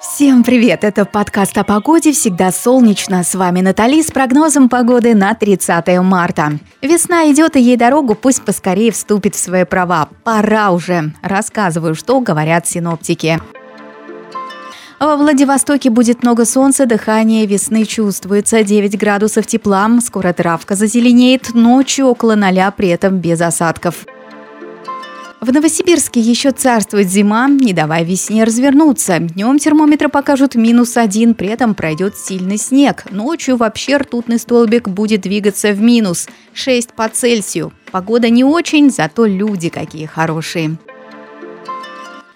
Всем привет! Это подкаст о погоде «Всегда солнечно». С вами Натали с прогнозом погоды на 30 марта. Весна идет, и ей дорогу пусть поскорее вступит в свои права. Пора уже. Рассказываю, что говорят синоптики. Во Владивостоке будет много солнца, дыхание весны чувствуется. 9 градусов тепла, скоро травка зазеленеет, ночью около ноля, при этом без осадков. В Новосибирске еще царствует зима, не давая весне развернуться. Днем термометры покажут минус один, при этом пройдет сильный снег. Ночью вообще ртутный столбик будет двигаться в минус 6 по Цельсию. Погода не очень, зато люди какие хорошие.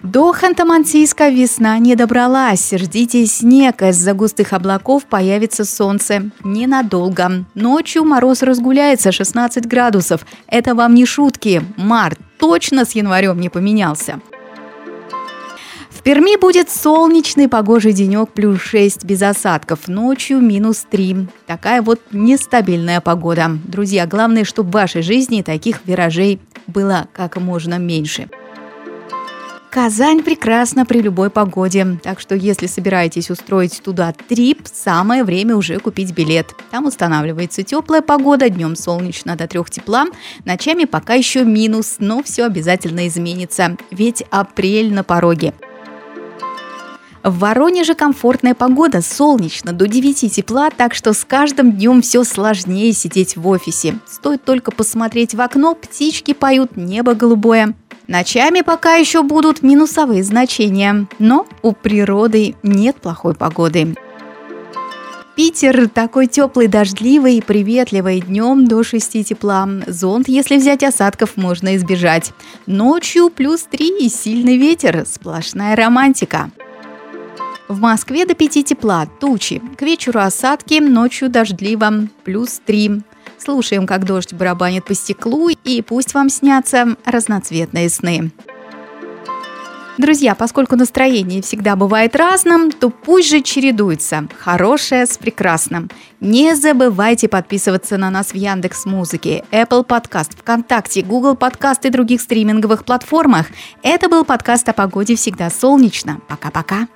До Ханты-Мансийска весна не добралась. Ждите снег, из-за густых облаков появится солнце. Ненадолго. Ночью мороз разгуляется 16 градусов. Это вам не шутки. Март точно с январем не поменялся. В Перми будет солнечный погожий денек плюс 6 без осадков, ночью минус 3. Такая вот нестабильная погода. Друзья, главное, чтобы в вашей жизни таких виражей было как можно меньше. Казань прекрасна при любой погоде, так что если собираетесь устроить туда трип, самое время уже купить билет. Там устанавливается теплая погода, днем солнечно до трех тепла, ночами пока еще минус, но все обязательно изменится, ведь апрель на пороге. В Воронеже комфортная погода, солнечно, до 9 тепла, так что с каждым днем все сложнее сидеть в офисе. Стоит только посмотреть в окно, птички поют, небо голубое. Ночами пока еще будут минусовые значения, но у природы нет плохой погоды. Питер такой теплый, дождливый и приветливый. Днем до 6 тепла. Зонт, если взять осадков, можно избежать. Ночью плюс 3 и сильный ветер. Сплошная романтика. В Москве до 5 тепла, тучи. К вечеру осадки, ночью дождливо, плюс 3. Слушаем, как дождь барабанит по стеклу, и пусть вам снятся разноцветные сны. Друзья, поскольку настроение всегда бывает разным, то пусть же чередуется хорошее с прекрасным. Не забывайте подписываться на нас в Яндекс Музыке, Apple Podcast, ВКонтакте, Google Podcast и других стриминговых платформах. Это был подкаст о погоде «Всегда солнечно». Пока-пока.